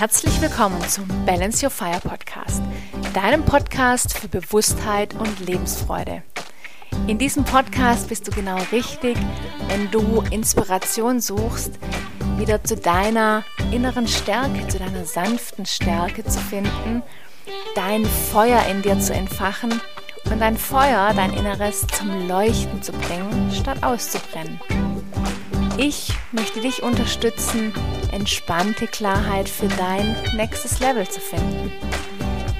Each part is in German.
Herzlich willkommen zum Balance Your Fire Podcast, deinem Podcast für Bewusstheit und Lebensfreude. In diesem Podcast bist du genau richtig, wenn du Inspiration suchst, wieder zu deiner inneren Stärke, zu deiner sanften Stärke zu finden, dein Feuer in dir zu entfachen und dein Feuer, dein Inneres zum Leuchten zu bringen, statt auszubrennen. Ich möchte dich unterstützen, entspannte Klarheit für dein nächstes Level zu finden.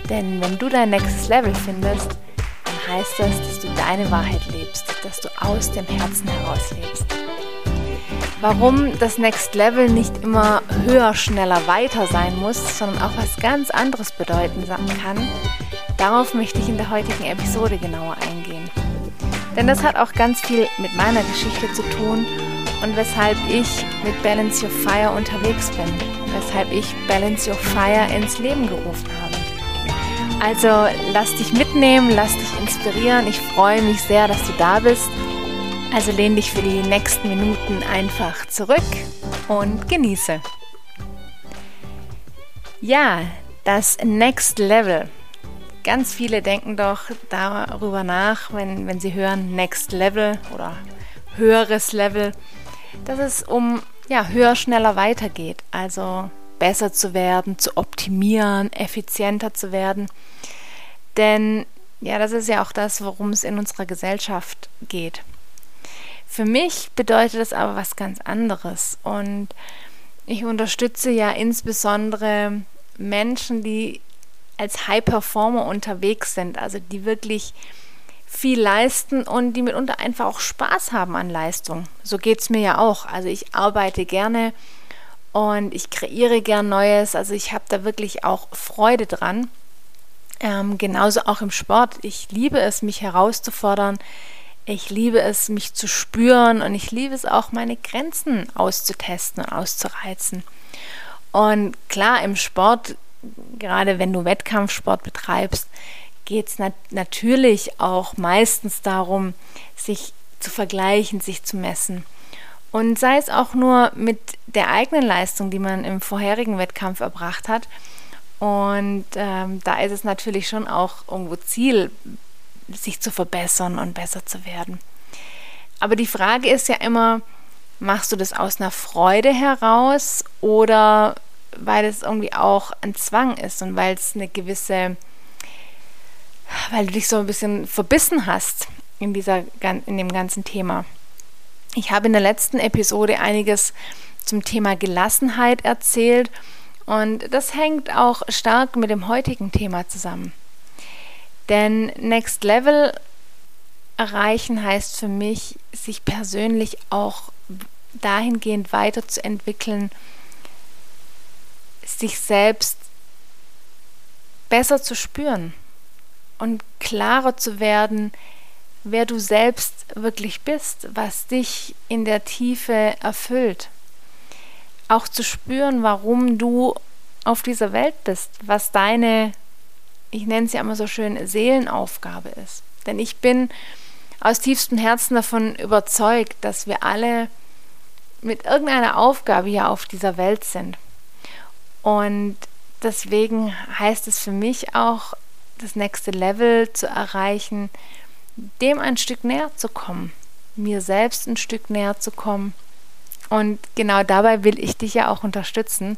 Denn wenn du dein nächstes Level findest, dann heißt das, dass du deine Wahrheit lebst, dass du aus dem Herzen heraus lebst. Warum das Next Level nicht immer höher, schneller, weiter sein muss, sondern auch was ganz anderes bedeuten kann, darauf möchte ich in der heutigen Episode genauer eingehen. Denn das hat auch ganz viel mit meiner Geschichte zu tun und weshalb ich mit Balance Your Fire unterwegs bin, weshalb ich Balance Your Fire ins Leben gerufen habe. Also lass dich mitnehmen, lass dich inspirieren. Ich freue mich sehr, dass du da bist. Also lehn dich für die nächsten Minuten einfach zurück und genieße. Ja, das Next Level. Ganz viele denken doch darüber nach, wenn, wenn sie hören Next Level oder höheres Level dass es um ja, höher, schneller weitergeht. Also besser zu werden, zu optimieren, effizienter zu werden. Denn ja, das ist ja auch das, worum es in unserer Gesellschaft geht. Für mich bedeutet das aber was ganz anderes. Und ich unterstütze ja insbesondere Menschen, die als High Performer unterwegs sind, also die wirklich viel leisten und die mitunter einfach auch Spaß haben an Leistung. So geht es mir ja auch. Also ich arbeite gerne und ich kreiere gern Neues. Also ich habe da wirklich auch Freude dran. Ähm, genauso auch im Sport. Ich liebe es, mich herauszufordern. Ich liebe es, mich zu spüren und ich liebe es auch, meine Grenzen auszutesten und auszureizen. Und klar, im Sport, gerade wenn du Wettkampfsport betreibst, geht es nat natürlich auch meistens darum, sich zu vergleichen, sich zu messen. Und sei es auch nur mit der eigenen Leistung, die man im vorherigen Wettkampf erbracht hat. Und ähm, da ist es natürlich schon auch irgendwo Ziel, sich zu verbessern und besser zu werden. Aber die Frage ist ja immer, machst du das aus einer Freude heraus oder weil es irgendwie auch ein Zwang ist und weil es eine gewisse weil du dich so ein bisschen verbissen hast in, dieser, in dem ganzen Thema. Ich habe in der letzten Episode einiges zum Thema Gelassenheit erzählt und das hängt auch stark mit dem heutigen Thema zusammen. Denn Next Level erreichen heißt für mich, sich persönlich auch dahingehend weiterzuentwickeln, sich selbst besser zu spüren, und klarer zu werden, wer du selbst wirklich bist, was dich in der Tiefe erfüllt. Auch zu spüren, warum du auf dieser Welt bist, was deine, ich nenne es ja immer so schön, Seelenaufgabe ist. Denn ich bin aus tiefstem Herzen davon überzeugt, dass wir alle mit irgendeiner Aufgabe hier auf dieser Welt sind. Und deswegen heißt es für mich auch, das nächste Level zu erreichen, dem ein Stück näher zu kommen, mir selbst ein Stück näher zu kommen. Und genau dabei will ich dich ja auch unterstützen,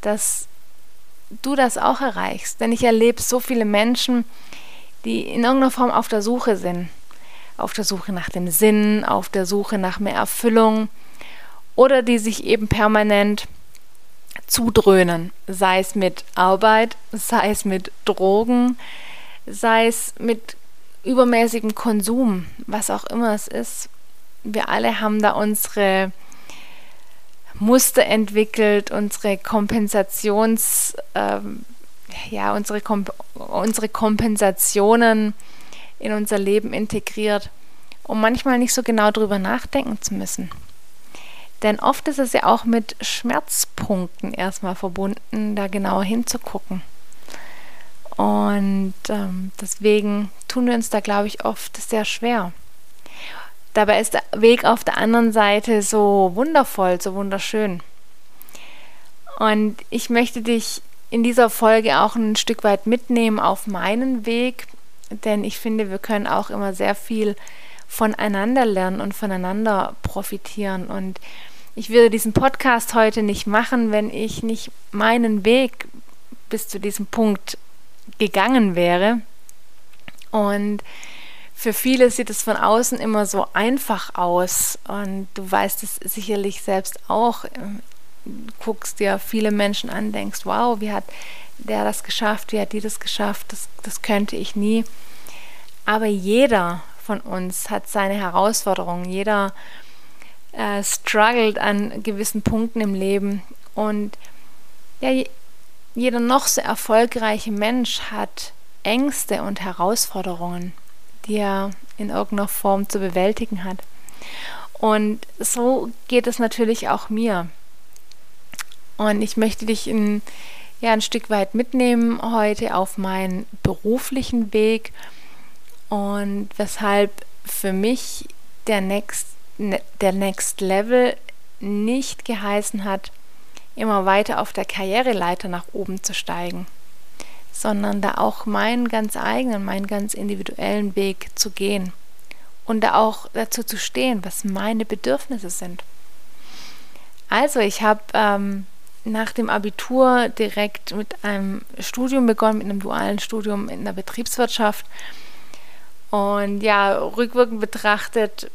dass du das auch erreichst. Denn ich erlebe so viele Menschen, die in irgendeiner Form auf der Suche sind. Auf der Suche nach dem Sinn, auf der Suche nach mehr Erfüllung oder die sich eben permanent zudröhnen, sei es mit Arbeit, sei es mit Drogen, sei es mit übermäßigem Konsum, was auch immer es ist. Wir alle haben da unsere Muster entwickelt, unsere Kompensations, ähm, ja, unsere, Komp unsere Kompensationen in unser Leben integriert, um manchmal nicht so genau drüber nachdenken zu müssen. Denn oft ist es ja auch mit Schmerzpunkten erstmal verbunden, da genauer hinzugucken. Und ähm, deswegen tun wir uns da, glaube ich, oft sehr schwer. Dabei ist der Weg auf der anderen Seite so wundervoll, so wunderschön. Und ich möchte dich in dieser Folge auch ein Stück weit mitnehmen auf meinen Weg, denn ich finde, wir können auch immer sehr viel voneinander lernen und voneinander profitieren. Und ich würde diesen Podcast heute nicht machen, wenn ich nicht meinen Weg bis zu diesem Punkt gegangen wäre. Und für viele sieht es von außen immer so einfach aus. Und du weißt es sicherlich selbst auch. Du guckst dir viele Menschen an, denkst, wow, wie hat der das geschafft, wie hat die das geschafft, das, das könnte ich nie. Aber jeder von uns hat seine Herausforderungen, jeder äh, struggelt an gewissen Punkten im Leben und ja, jeder noch so erfolgreiche Mensch hat Ängste und Herausforderungen, die er in irgendeiner Form zu bewältigen hat. Und so geht es natürlich auch mir. Und ich möchte dich in, ja, ein Stück weit mitnehmen heute auf meinen beruflichen Weg und weshalb für mich der ne, der Next Level nicht geheißen hat, immer weiter auf der Karriereleiter nach oben zu steigen, sondern da auch meinen ganz eigenen, meinen ganz individuellen Weg zu gehen und da auch dazu zu stehen, was meine Bedürfnisse sind. Also ich habe ähm, nach dem Abitur direkt mit einem Studium begonnen, mit einem dualen Studium in der Betriebswirtschaft und ja, rückwirkend betrachtet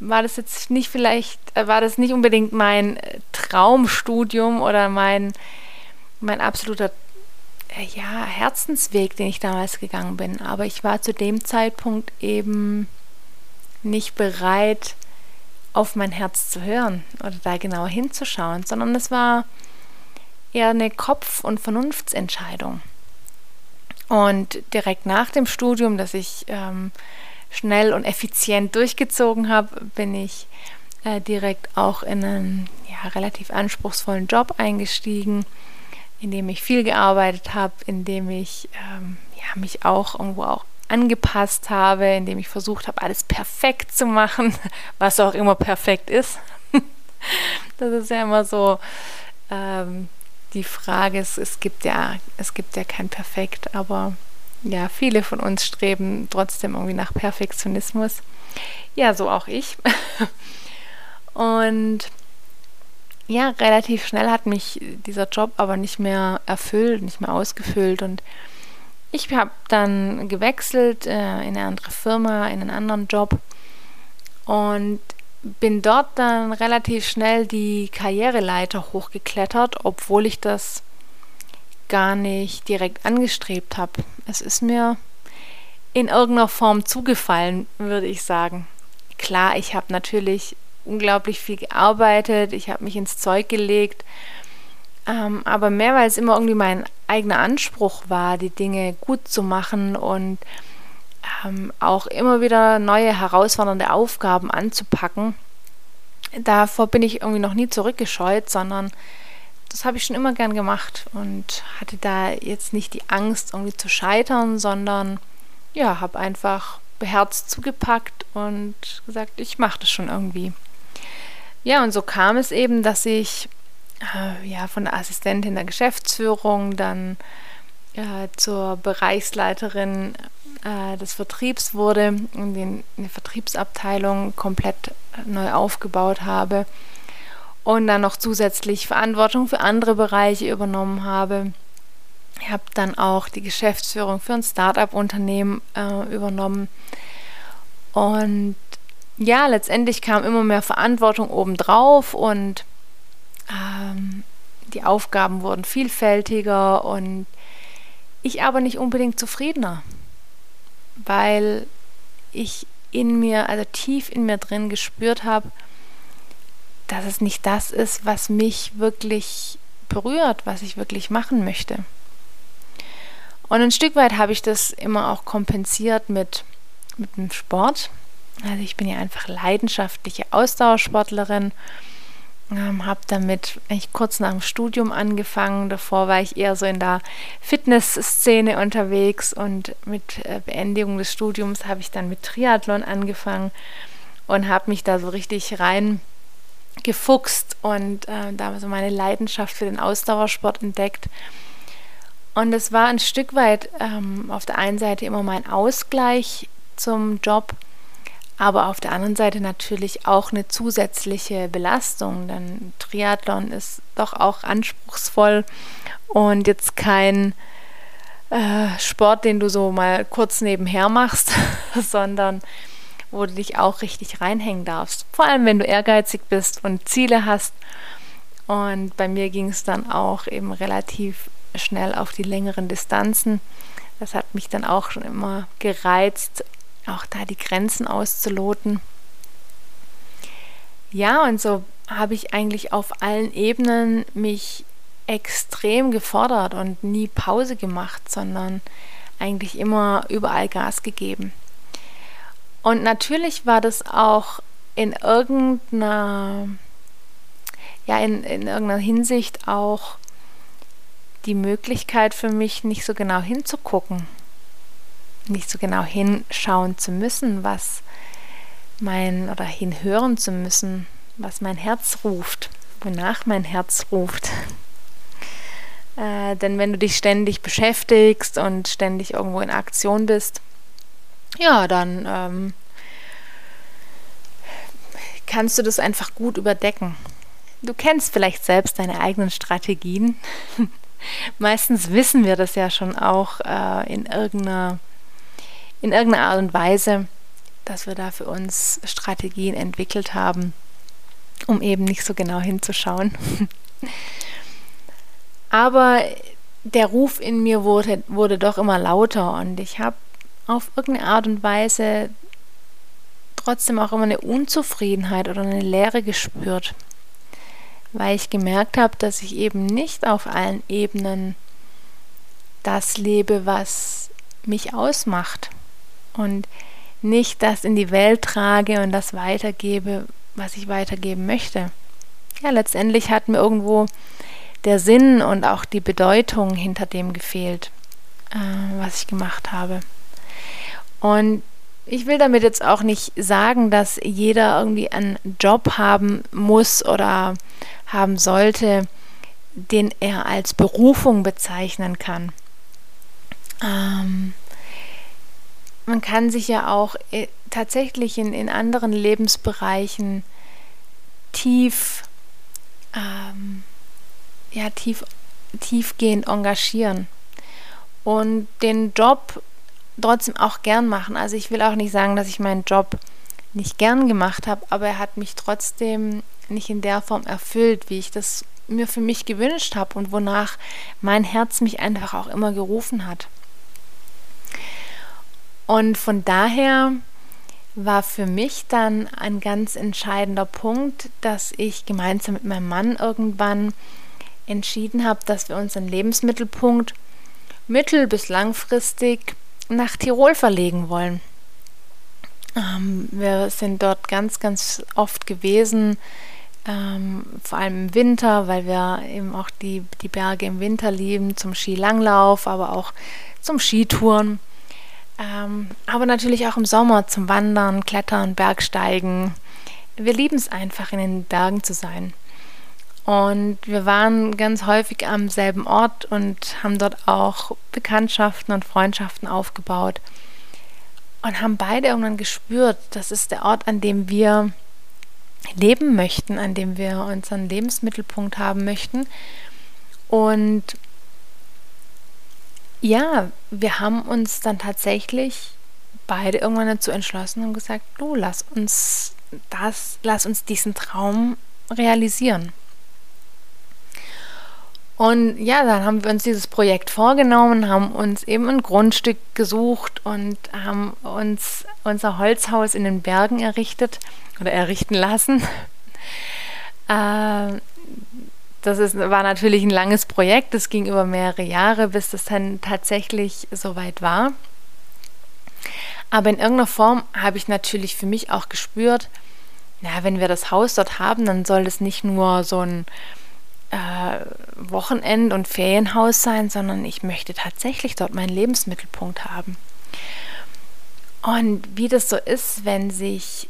war das jetzt nicht vielleicht, äh, war das nicht unbedingt mein äh, Traumstudium oder mein, mein absoluter äh, ja, Herzensweg, den ich damals gegangen bin. Aber ich war zu dem Zeitpunkt eben nicht bereit, auf mein Herz zu hören oder da genauer hinzuschauen, sondern es war eher eine Kopf- und Vernunftsentscheidung. Und direkt nach dem Studium, das ich ähm, schnell und effizient durchgezogen habe, bin ich äh, direkt auch in einen ja, relativ anspruchsvollen Job eingestiegen, in dem ich viel gearbeitet habe, in dem ich ähm, ja, mich auch irgendwo auch angepasst habe, in dem ich versucht habe, alles perfekt zu machen, was auch immer perfekt ist. das ist ja immer so ähm, die Frage ist, es gibt ja, es gibt ja kein Perfekt, aber ja, viele von uns streben trotzdem irgendwie nach Perfektionismus. Ja, so auch ich. Und ja, relativ schnell hat mich dieser Job aber nicht mehr erfüllt, nicht mehr ausgefüllt und ich habe dann gewechselt äh, in eine andere Firma, in einen anderen Job und bin dort dann relativ schnell die Karriereleiter hochgeklettert, obwohl ich das gar nicht direkt angestrebt habe. Es ist mir in irgendeiner Form zugefallen, würde ich sagen. Klar, ich habe natürlich unglaublich viel gearbeitet, ich habe mich ins Zeug gelegt, ähm, aber mehr, weil es immer irgendwie mein eigener Anspruch war, die Dinge gut zu machen und ähm, auch immer wieder neue herausfordernde Aufgaben anzupacken. Davor bin ich irgendwie noch nie zurückgescheut, sondern das habe ich schon immer gern gemacht und hatte da jetzt nicht die Angst, irgendwie zu scheitern, sondern ja, habe einfach beherzt zugepackt und gesagt, ich mache das schon irgendwie. Ja, und so kam es eben, dass ich äh, ja von der Assistentin der Geschäftsführung dann äh, zur Bereichsleiterin äh, des Vertriebs wurde und den, die Vertriebsabteilung komplett neu aufgebaut habe und dann noch zusätzlich Verantwortung für andere Bereiche übernommen habe. Ich habe dann auch die Geschäftsführung für ein Start-up-Unternehmen äh, übernommen. Und ja, letztendlich kam immer mehr Verantwortung obendrauf und ähm, die Aufgaben wurden vielfältiger und ich aber nicht unbedingt zufriedener weil ich in mir, also tief in mir drin gespürt habe, dass es nicht das ist, was mich wirklich berührt, was ich wirklich machen möchte. Und ein Stück weit habe ich das immer auch kompensiert mit, mit dem Sport. Also ich bin ja einfach leidenschaftliche Ausdauersportlerin ähm, habe damit eigentlich kurz nach dem Studium angefangen. Davor war ich eher so in der Fitnessszene unterwegs und mit äh, Beendigung des Studiums habe ich dann mit Triathlon angefangen und habe mich da so richtig rein gefuchst und äh, da so meine Leidenschaft für den Ausdauersport entdeckt. Und es war ein Stück weit ähm, auf der einen Seite immer mein Ausgleich zum Job, aber auf der anderen Seite natürlich auch eine zusätzliche Belastung, denn Triathlon ist doch auch anspruchsvoll und jetzt kein äh, Sport, den du so mal kurz nebenher machst, sondern wo du dich auch richtig reinhängen darfst. Vor allem, wenn du ehrgeizig bist und Ziele hast. Und bei mir ging es dann auch eben relativ schnell auf die längeren Distanzen. Das hat mich dann auch schon immer gereizt, auch da die Grenzen auszuloten. Ja, und so habe ich eigentlich auf allen Ebenen mich extrem gefordert und nie Pause gemacht, sondern eigentlich immer überall Gas gegeben. Und natürlich war das auch in irgendeiner, ja, in, in irgendeiner Hinsicht auch die Möglichkeit für mich, nicht so genau hinzugucken, nicht so genau hinschauen zu müssen, was mein oder hinhören zu müssen, was mein Herz ruft, wonach mein Herz ruft. Äh, denn wenn du dich ständig beschäftigst und ständig irgendwo in Aktion bist, ja, dann ähm, kannst du das einfach gut überdecken. Du kennst vielleicht selbst deine eigenen Strategien. Meistens wissen wir das ja schon auch äh, in, irgendeiner, in irgendeiner Art und Weise, dass wir da für uns Strategien entwickelt haben, um eben nicht so genau hinzuschauen. Aber der Ruf in mir wurde, wurde doch immer lauter und ich habe auf irgendeine Art und Weise trotzdem auch immer eine Unzufriedenheit oder eine Leere gespürt, weil ich gemerkt habe, dass ich eben nicht auf allen Ebenen das lebe, was mich ausmacht und nicht das in die Welt trage und das weitergebe, was ich weitergeben möchte. Ja, letztendlich hat mir irgendwo der Sinn und auch die Bedeutung hinter dem gefehlt, äh, was ich gemacht habe. Und ich will damit jetzt auch nicht sagen, dass jeder irgendwie einen Job haben muss oder haben sollte, den er als Berufung bezeichnen kann. Ähm, man kann sich ja auch äh, tatsächlich in, in anderen Lebensbereichen tief, ähm, ja, tief, tiefgehend engagieren und den Job trotzdem auch gern machen. Also ich will auch nicht sagen, dass ich meinen Job nicht gern gemacht habe, aber er hat mich trotzdem nicht in der Form erfüllt, wie ich das mir für mich gewünscht habe und wonach mein Herz mich einfach auch immer gerufen hat. Und von daher war für mich dann ein ganz entscheidender Punkt, dass ich gemeinsam mit meinem Mann irgendwann entschieden habe, dass wir unseren Lebensmittelpunkt mittel- bis langfristig nach Tirol verlegen wollen. Ähm, wir sind dort ganz, ganz oft gewesen, ähm, vor allem im Winter, weil wir eben auch die, die Berge im Winter lieben, zum Skilanglauf, aber auch zum Skitouren. Ähm, aber natürlich auch im Sommer zum Wandern, Klettern, Bergsteigen. Wir lieben es einfach, in den Bergen zu sein. Und wir waren ganz häufig am selben Ort und haben dort auch Bekanntschaften und Freundschaften aufgebaut. Und haben beide irgendwann gespürt, das ist der Ort, an dem wir leben möchten, an dem wir unseren Lebensmittelpunkt haben möchten. Und ja, wir haben uns dann tatsächlich beide irgendwann dazu entschlossen und gesagt, du lass uns das, lass uns diesen Traum realisieren. Und ja, dann haben wir uns dieses Projekt vorgenommen, haben uns eben ein Grundstück gesucht und haben uns unser Holzhaus in den Bergen errichtet oder errichten lassen. Äh, das ist, war natürlich ein langes Projekt, das ging über mehrere Jahre, bis das dann tatsächlich soweit war. Aber in irgendeiner Form habe ich natürlich für mich auch gespürt, na, wenn wir das Haus dort haben, dann soll es nicht nur so ein äh, Wochenend- und Ferienhaus sein, sondern ich möchte tatsächlich dort meinen Lebensmittelpunkt haben. Und wie das so ist, wenn sich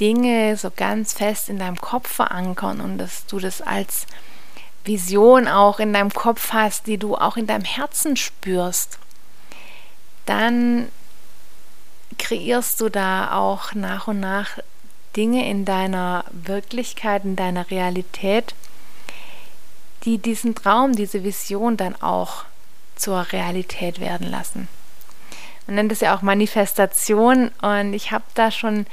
Dinge so ganz fest in deinem Kopf verankern und dass du das als Vision auch in deinem Kopf hast, die du auch in deinem Herzen spürst, dann kreierst du da auch nach und nach Dinge in deiner Wirklichkeit, in deiner Realität, die diesen Traum, diese Vision dann auch zur Realität werden lassen. Man nennt es ja auch Manifestation und ich habe da schon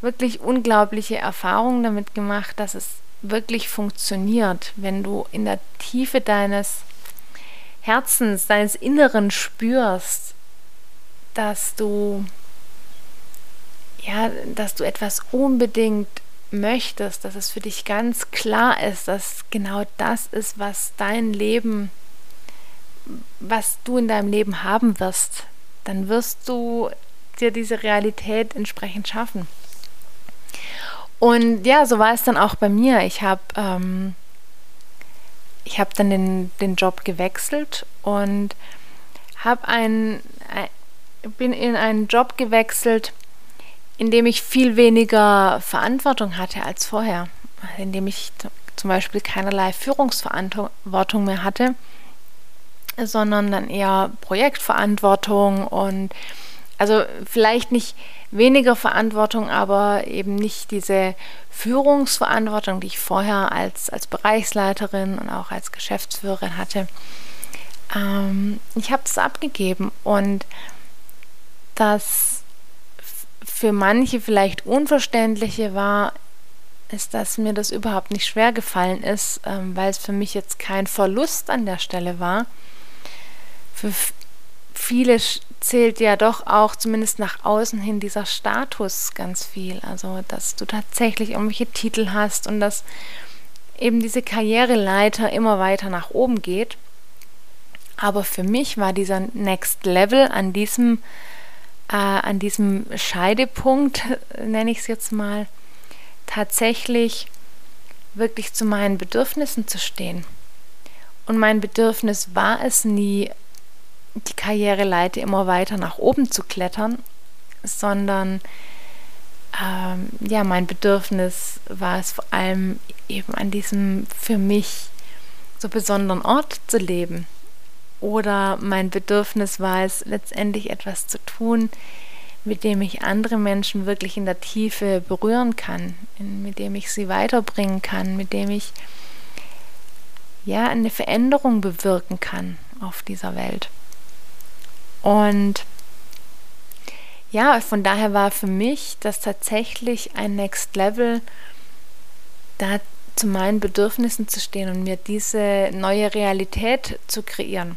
wirklich unglaubliche Erfahrungen damit gemacht, dass es wirklich funktioniert, wenn du in der Tiefe deines Herzens, deines Inneren spürst, dass du ja, dass du etwas unbedingt möchtest, dass es für dich ganz klar ist, dass genau das ist, was dein Leben, was du in deinem Leben haben wirst, dann wirst du dir diese Realität entsprechend schaffen. Und ja, so war es dann auch bei mir. Ich habe ähm, ich dann den, den Job gewechselt und habe ein, bin in einen Job gewechselt, in dem ich viel weniger Verantwortung hatte als vorher, in dem ich zum Beispiel keinerlei Führungsverantwortung mehr hatte, sondern dann eher Projektverantwortung und also vielleicht nicht weniger Verantwortung, aber eben nicht diese Führungsverantwortung, die ich vorher als, als Bereichsleiterin und auch als Geschäftsführerin hatte. Ähm, ich habe das abgegeben und das für manche vielleicht Unverständliche war, ist, dass mir das überhaupt nicht schwer gefallen ist, ähm, weil es für mich jetzt kein Verlust an der Stelle war. Für viele zählt ja doch auch zumindest nach außen hin dieser Status ganz viel. Also, dass du tatsächlich irgendwelche Titel hast und dass eben diese Karriereleiter immer weiter nach oben geht. Aber für mich war dieser Next Level an diesem, äh, an diesem Scheidepunkt, nenne ich es jetzt mal, tatsächlich wirklich zu meinen Bedürfnissen zu stehen. Und mein Bedürfnis war es nie, die Karriereleiter immer weiter nach oben zu klettern, sondern ähm, ja, mein Bedürfnis war es vor allem eben an diesem für mich so besonderen Ort zu leben. Oder mein Bedürfnis war es letztendlich etwas zu tun, mit dem ich andere Menschen wirklich in der Tiefe berühren kann, mit dem ich sie weiterbringen kann, mit dem ich ja eine Veränderung bewirken kann auf dieser Welt. Und ja, von daher war für mich das tatsächlich ein Next Level, da zu meinen Bedürfnissen zu stehen und mir diese neue Realität zu kreieren.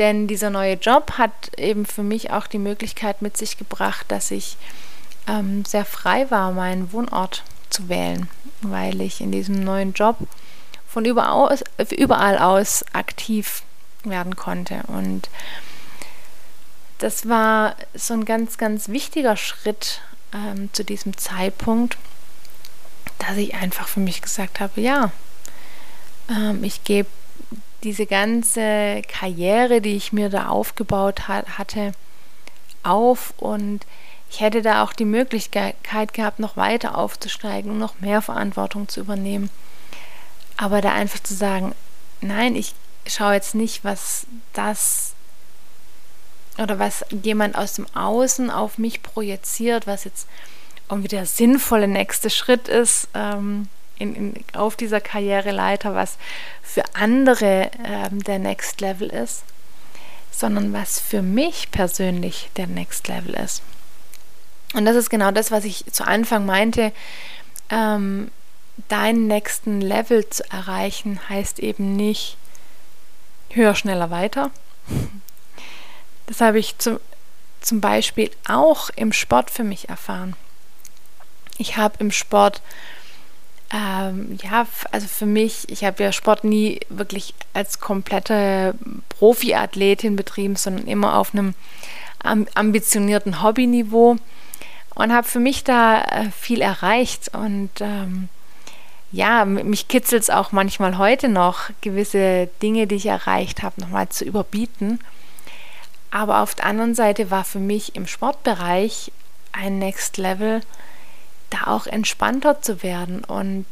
Denn dieser neue Job hat eben für mich auch die Möglichkeit mit sich gebracht, dass ich ähm, sehr frei war, meinen Wohnort zu wählen, weil ich in diesem neuen Job von überall aus, aktiv werden konnte. Und das war so ein ganz, ganz wichtiger Schritt ähm, zu diesem Zeitpunkt, dass ich einfach für mich gesagt habe, ja, ähm, ich gebe diese ganze Karriere, die ich mir da aufgebaut hat, hatte, auf und ich hätte da auch die Möglichkeit gehabt, noch weiter aufzusteigen, noch mehr Verantwortung zu übernehmen. Aber da einfach zu sagen, nein, ich schaue jetzt nicht, was das oder was jemand aus dem Außen auf mich projiziert, was jetzt irgendwie der sinnvolle nächste Schritt ist ähm, in, in, auf dieser Karriereleiter, was für andere ähm, der Next Level ist, sondern was für mich persönlich der Next Level ist. Und das ist genau das, was ich zu Anfang meinte. Ähm, deinen nächsten Level zu erreichen, heißt eben nicht höher, schneller, weiter, das habe ich zu, zum Beispiel auch im Sport für mich erfahren. Ich habe im Sport, ähm, ja, also für mich, ich habe ja Sport nie wirklich als komplette Profiathletin betrieben, sondern immer auf einem ambitionierten Hobbyniveau und habe für mich da äh, viel erreicht und ähm, ja, mich kitzelt es auch manchmal heute noch, gewisse Dinge, die ich erreicht habe, nochmal zu überbieten. Aber auf der anderen Seite war für mich im Sportbereich ein Next Level, da auch entspannter zu werden und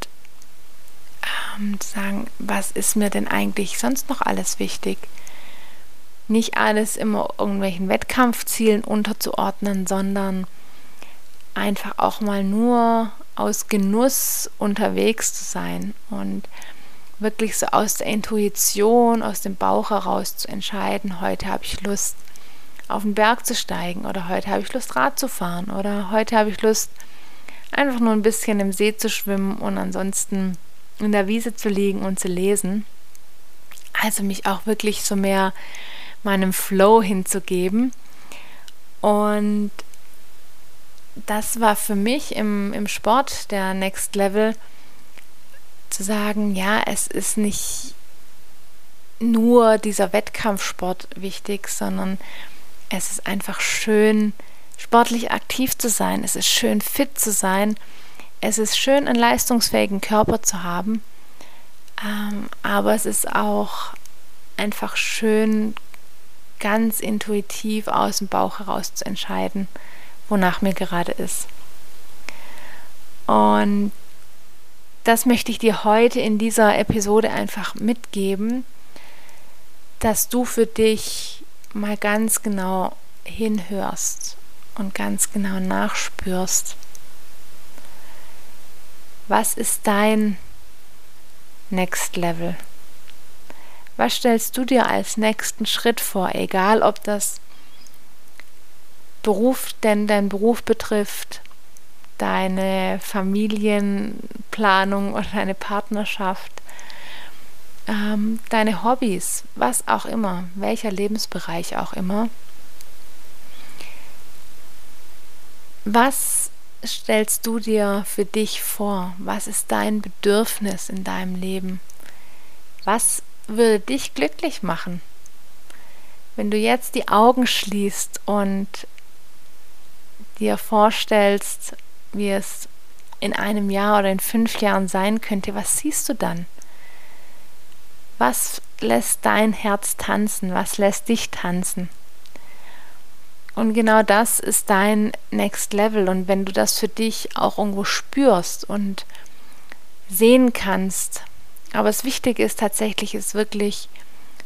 ähm, zu sagen, was ist mir denn eigentlich sonst noch alles wichtig? Nicht alles immer irgendwelchen Wettkampfzielen unterzuordnen, sondern einfach auch mal nur aus Genuss unterwegs zu sein und wirklich so aus der Intuition, aus dem Bauch heraus zu entscheiden, heute habe ich Lust auf den Berg zu steigen oder heute habe ich Lust Rad zu fahren oder heute habe ich Lust einfach nur ein bisschen im See zu schwimmen und ansonsten in der Wiese zu liegen und zu lesen. Also mich auch wirklich so mehr meinem Flow hinzugeben. Und das war für mich im, im Sport der Next Level zu sagen, ja, es ist nicht nur dieser Wettkampfsport wichtig, sondern es ist einfach schön, sportlich aktiv zu sein. Es ist schön, fit zu sein. Es ist schön, einen leistungsfähigen Körper zu haben. Ähm, aber es ist auch einfach schön, ganz intuitiv aus dem Bauch heraus zu entscheiden, wonach mir gerade ist. Und das möchte ich dir heute in dieser Episode einfach mitgeben, dass du für dich mal ganz genau hinhörst und ganz genau nachspürst, was ist dein Next Level? Was stellst du dir als nächsten Schritt vor, egal ob das Beruf, denn dein Beruf betrifft, deine Familienplanung oder deine Partnerschaft, ähm, deine Hobbys, was auch immer, welcher Lebensbereich auch immer. Was stellst du dir für dich vor? Was ist dein Bedürfnis in deinem Leben? Was würde dich glücklich machen? Wenn du jetzt die Augen schließt und dir vorstellst, wie es in einem Jahr oder in fünf Jahren sein könnte, was siehst du dann? Was lässt dein Herz tanzen? Was lässt dich tanzen? Und genau das ist dein Next Level. Und wenn du das für dich auch irgendwo spürst und sehen kannst, aber das Wichtige ist tatsächlich, es wirklich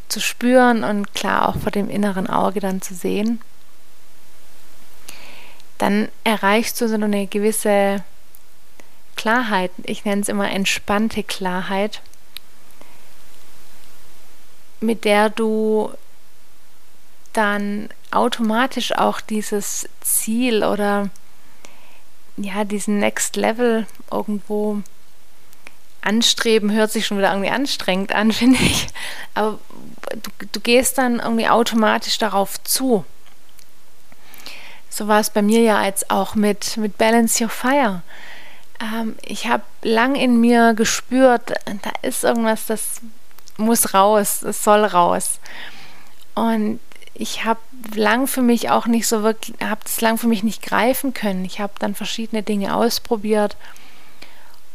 zu spüren und klar auch vor dem inneren Auge dann zu sehen, dann erreichst du so eine gewisse Klarheit. Ich nenne es immer entspannte Klarheit, mit der du dann automatisch auch dieses Ziel oder ja, diesen Next Level irgendwo anstreben, hört sich schon wieder irgendwie anstrengend an, finde ich. Aber du, du gehst dann irgendwie automatisch darauf zu. So war es bei mir ja jetzt auch mit, mit Balance Your Fire. Ähm, ich habe lang in mir gespürt, da ist irgendwas, das muss raus, es soll raus. Und ich habe lang für mich auch nicht so wirklich, habe das lang für mich nicht greifen können. Ich habe dann verschiedene Dinge ausprobiert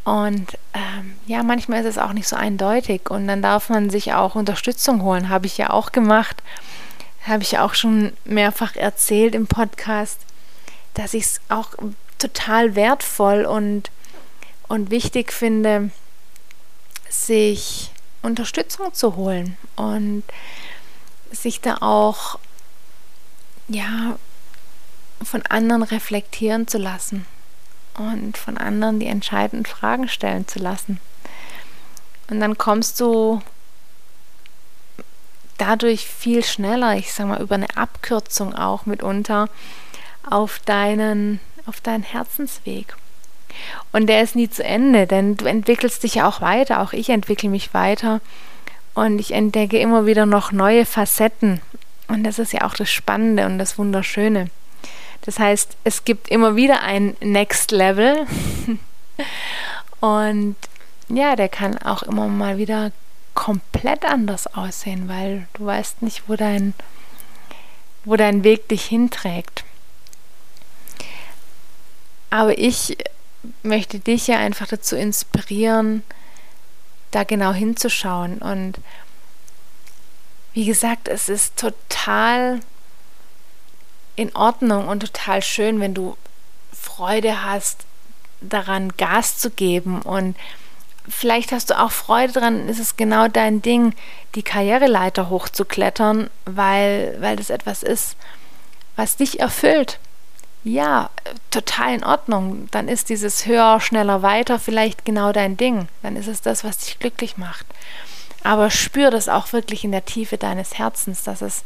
und ähm, ja, manchmal ist es auch nicht so eindeutig und dann darf man sich auch Unterstützung holen. Habe ich ja auch gemacht, habe ich auch schon mehrfach erzählt im Podcast, dass ich es auch total wertvoll und, und wichtig finde, sich Unterstützung zu holen und sich da auch ja von anderen reflektieren zu lassen und von anderen die entscheidenden Fragen stellen zu lassen. Und dann kommst du dadurch viel schneller, ich sag mal über eine Abkürzung auch mitunter auf deinen auf deinen Herzensweg. Und der ist nie zu Ende, denn du entwickelst dich ja auch weiter, auch ich entwickle mich weiter und ich entdecke immer wieder noch neue Facetten. Und das ist ja auch das Spannende und das Wunderschöne. Das heißt, es gibt immer wieder ein Next Level. und ja, der kann auch immer mal wieder komplett anders aussehen, weil du weißt nicht, wo dein, wo dein Weg dich hinträgt. Aber ich möchte dich ja einfach dazu inspirieren, da genau hinzuschauen. Und wie gesagt, es ist total in Ordnung und total schön, wenn du Freude hast, daran, Gas zu geben und vielleicht hast du auch Freude dran, ist es genau dein Ding, die Karriereleiter hochzuklettern, weil, weil das etwas ist, was dich erfüllt. Ja, total in Ordnung. Dann ist dieses höher, schneller, weiter vielleicht genau dein Ding. Dann ist es das, was dich glücklich macht. Aber spür das auch wirklich in der Tiefe deines Herzens, dass es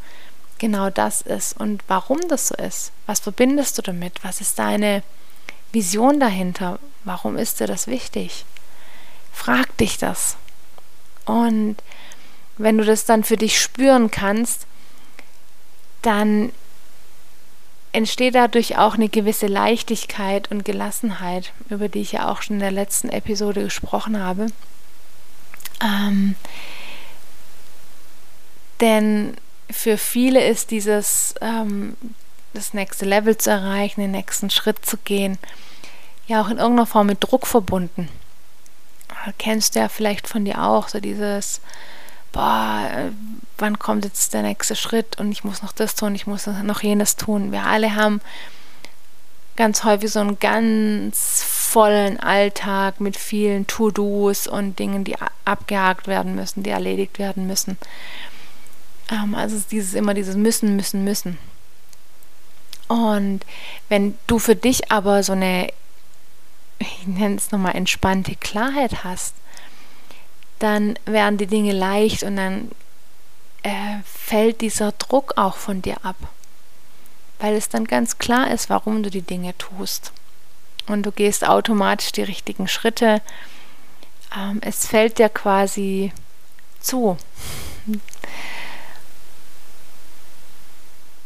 genau das ist und warum das so ist. Was verbindest du damit? Was ist deine Vision dahinter? Warum ist dir das wichtig? Frag dich das. Und wenn du das dann für dich spüren kannst, dann entsteht dadurch auch eine gewisse Leichtigkeit und Gelassenheit, über die ich ja auch schon in der letzten Episode gesprochen habe. Ähm, denn für viele ist dieses ähm, das nächste Level zu erreichen, den nächsten Schritt zu gehen, ja auch in irgendeiner Form mit Druck verbunden kennst du ja vielleicht von dir auch, so dieses, boah, wann kommt jetzt der nächste Schritt und ich muss noch das tun, ich muss noch jenes tun. Wir alle haben ganz häufig so einen ganz vollen Alltag mit vielen To-Dos und Dingen, die abgehakt werden müssen, die erledigt werden müssen. Ähm, also dieses immer dieses müssen, müssen, müssen. Und wenn du für dich aber so eine ich nenne es nochmal entspannte Klarheit hast, dann werden die Dinge leicht und dann äh, fällt dieser Druck auch von dir ab, weil es dann ganz klar ist, warum du die Dinge tust. Und du gehst automatisch die richtigen Schritte. Ähm, es fällt dir quasi zu.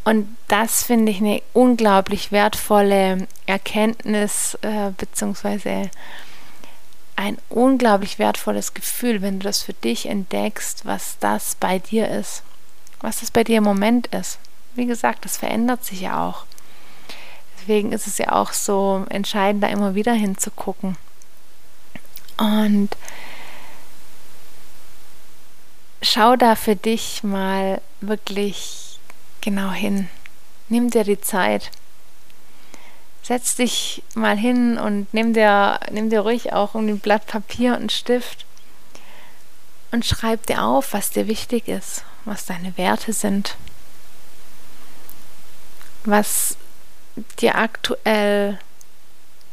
Und das finde ich eine unglaublich wertvolle Erkenntnis, äh, beziehungsweise ein unglaublich wertvolles Gefühl, wenn du das für dich entdeckst, was das bei dir ist, was das bei dir im Moment ist. Wie gesagt, das verändert sich ja auch. Deswegen ist es ja auch so entscheidend, da immer wieder hinzugucken. Und schau da für dich mal wirklich genau hin. Nimm dir die Zeit. Setz dich mal hin und nimm dir, nimm dir ruhig auch um ein Blatt Papier und einen Stift und schreib dir auf, was dir wichtig ist, was deine Werte sind, was dir aktuell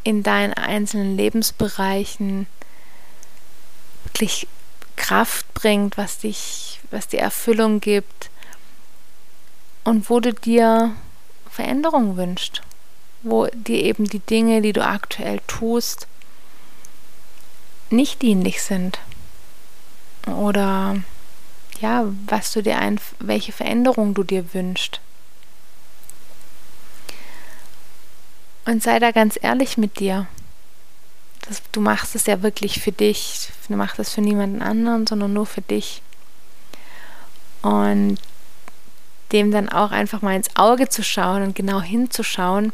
in deinen einzelnen Lebensbereichen wirklich Kraft bringt, was dich, was dir Erfüllung gibt, und wo du dir Veränderung wünschst, wo dir eben die Dinge, die du aktuell tust, nicht dienlich sind oder ja, was du dir ein, welche Veränderung du dir wünschst. Und sei da ganz ehrlich mit dir. Das, du machst es ja wirklich für dich. Du machst es für niemanden anderen, sondern nur für dich. Und dem dann auch einfach mal ins Auge zu schauen und genau hinzuschauen,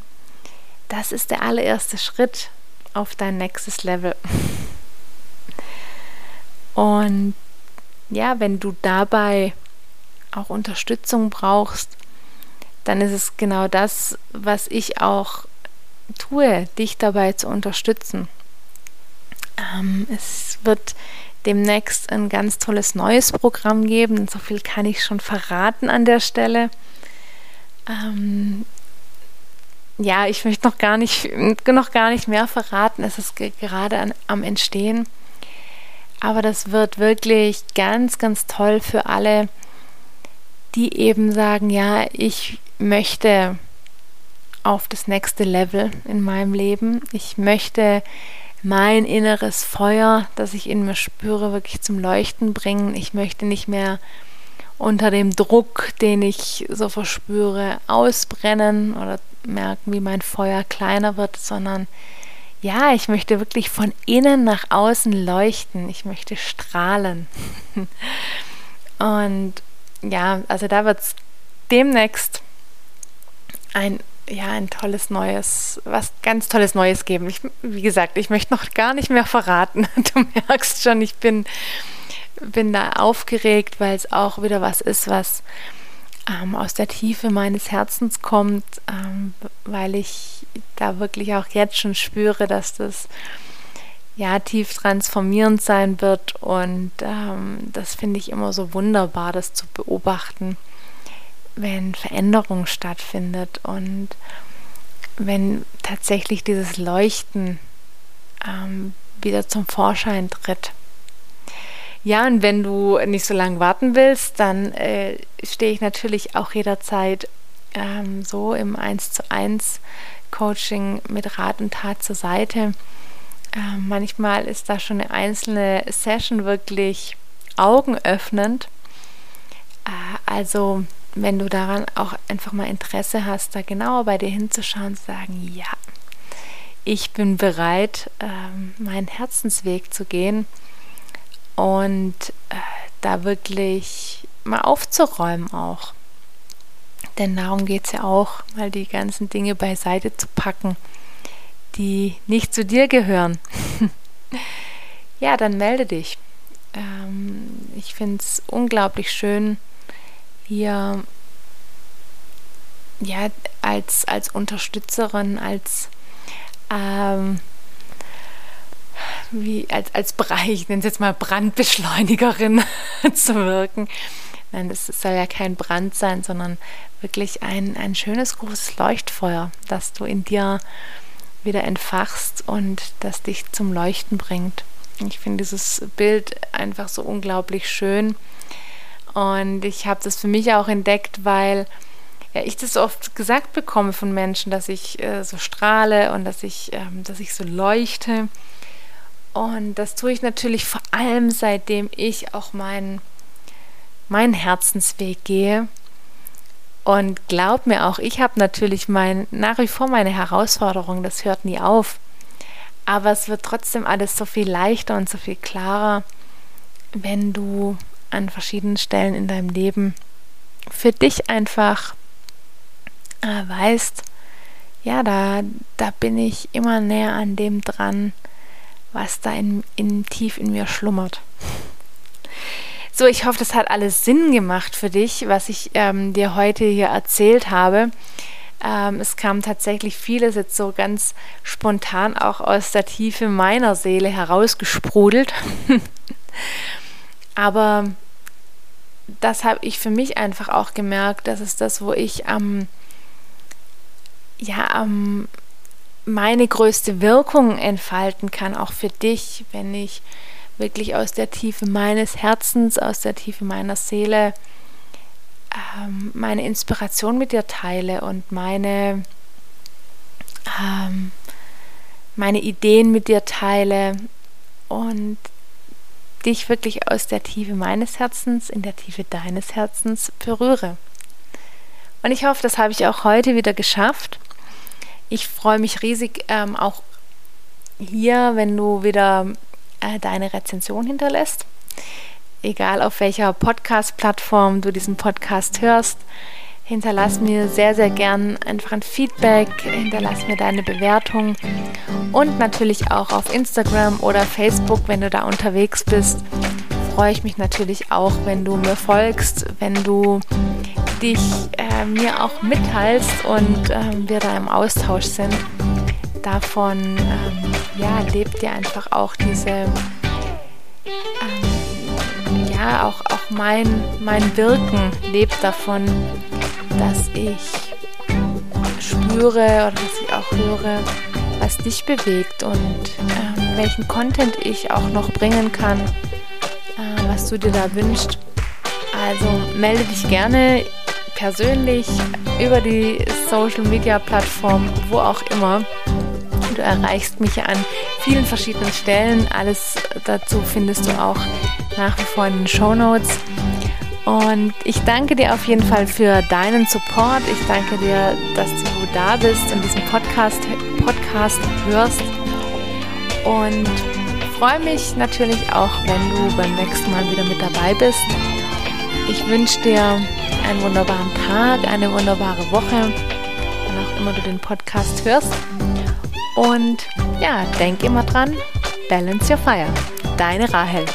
das ist der allererste Schritt auf dein nächstes Level. Und ja, wenn du dabei auch Unterstützung brauchst, dann ist es genau das, was ich auch tue, dich dabei zu unterstützen. Ähm, es wird demnächst ein ganz tolles neues Programm geben. So viel kann ich schon verraten an der Stelle. Ähm, ja, ich möchte noch gar nicht, noch gar nicht mehr verraten. Es ist gerade an, am Entstehen. Aber das wird wirklich ganz, ganz toll für alle, die eben sagen, ja, ich möchte auf das nächste Level in meinem Leben. Ich möchte mein inneres Feuer, das ich in mir spüre, wirklich zum Leuchten bringen. Ich möchte nicht mehr unter dem Druck, den ich so verspüre, ausbrennen oder merken, wie mein Feuer kleiner wird, sondern ja, ich möchte wirklich von innen nach außen leuchten. Ich möchte strahlen. Und ja, also da wird es demnächst ein ja, ein tolles neues, was ganz tolles Neues geben. Ich, wie gesagt, ich möchte noch gar nicht mehr verraten. Du merkst schon, ich bin, bin da aufgeregt, weil es auch wieder was ist, was ähm, aus der Tiefe meines Herzens kommt, ähm, weil ich da wirklich auch jetzt schon spüre, dass das ja tief transformierend sein wird und ähm, das finde ich immer so wunderbar, das zu beobachten, wenn Veränderung stattfindet und wenn tatsächlich dieses Leuchten ähm, wieder zum Vorschein tritt. Ja, und wenn du nicht so lange warten willst, dann äh, stehe ich natürlich auch jederzeit ähm, so im 1 zu 1 Coaching mit Rat und Tat zur Seite. Äh, manchmal ist da schon eine einzelne Session wirklich augenöffnend. Äh, also wenn du daran auch einfach mal Interesse hast, da genauer bei dir hinzuschauen sagen, ja, ich bin bereit, ähm, meinen Herzensweg zu gehen und äh, da wirklich mal aufzuräumen auch. Denn darum geht es ja auch, mal die ganzen Dinge beiseite zu packen, die nicht zu dir gehören. ja, dann melde dich. Ähm, ich finde es unglaublich schön, hier ja, als, als Unterstützerin, als ähm, wie als, als Bereich, ich nenne es jetzt mal Brandbeschleunigerin zu wirken. Nein, es soll ja kein Brand sein, sondern wirklich ein, ein schönes großes Leuchtfeuer, das du in dir wieder entfachst und das dich zum Leuchten bringt. Ich finde dieses Bild einfach so unglaublich schön. Und ich habe das für mich auch entdeckt, weil ja, ich das oft gesagt bekomme von Menschen, dass ich äh, so strahle und dass ich, ähm, dass ich so leuchte. Und das tue ich natürlich vor allem, seitdem ich auch meinen mein Herzensweg gehe. Und glaub mir auch, ich habe natürlich mein, nach wie vor meine Herausforderungen, das hört nie auf. Aber es wird trotzdem alles so viel leichter und so viel klarer, wenn du an verschiedenen Stellen in deinem Leben für dich einfach äh, weißt, ja, da, da bin ich immer näher an dem dran, was da in, in, tief in mir schlummert. So, ich hoffe, das hat alles Sinn gemacht für dich, was ich ähm, dir heute hier erzählt habe. Ähm, es kam tatsächlich vieles jetzt so ganz spontan auch aus der Tiefe meiner Seele herausgesprudelt. Aber das habe ich für mich einfach auch gemerkt, das ist das, wo ich am, ja, am meine größte Wirkung entfalten kann, auch für dich, wenn ich wirklich aus der Tiefe meines Herzens, aus der Tiefe meiner Seele ähm, meine Inspiration mit dir teile und meine, ähm, meine Ideen mit dir teile und dich wirklich aus der Tiefe meines Herzens in der Tiefe deines Herzens berühre. Und ich hoffe, das habe ich auch heute wieder geschafft. Ich freue mich riesig ähm, auch hier, wenn du wieder äh, deine Rezension hinterlässt. Egal auf welcher Podcast-Plattform du diesen Podcast hörst, hinterlass mir sehr, sehr gern einfach ein Feedback, hinterlass mir deine Bewertung und natürlich auch auf Instagram oder Facebook, wenn du da unterwegs bist, freue ich mich natürlich auch, wenn du mir folgst, wenn du dich äh, mir auch mitteilst und äh, wir da im Austausch sind. Davon ähm, ja, lebt dir einfach auch diese, ähm, ja, auch, auch mein, mein Wirken lebt davon, dass ich spüre oder dass ich auch höre, was dich bewegt und ähm, welchen Content ich auch noch bringen kann, was du dir da wünschst. Also melde dich gerne persönlich über die Social Media Plattform, wo auch immer. Du erreichst mich an vielen verschiedenen Stellen. Alles dazu findest du auch nach wie vor in den Show Notes. Und ich danke dir auf jeden Fall für deinen Support. Ich danke dir, dass du da bist und diesen Podcast, Podcast hörst. Und freue mich natürlich auch, wenn du beim nächsten Mal wieder mit dabei bist. Ich wünsche dir einen wunderbaren Tag, eine wunderbare Woche, wann auch immer du den Podcast hörst. Und ja, denk immer dran, balance your fire. Deine Rahel.